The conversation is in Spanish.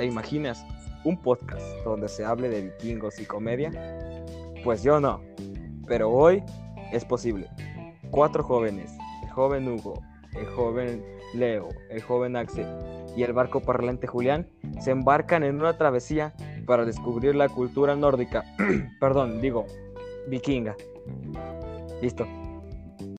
¿Te imaginas un podcast donde se hable de vikingos y comedia? Pues yo no, pero hoy es posible. Cuatro jóvenes, el joven Hugo, el joven Leo, el joven Axel y el barco parlante Julián, se embarcan en una travesía para descubrir la cultura nórdica, perdón, digo, vikinga. Listo.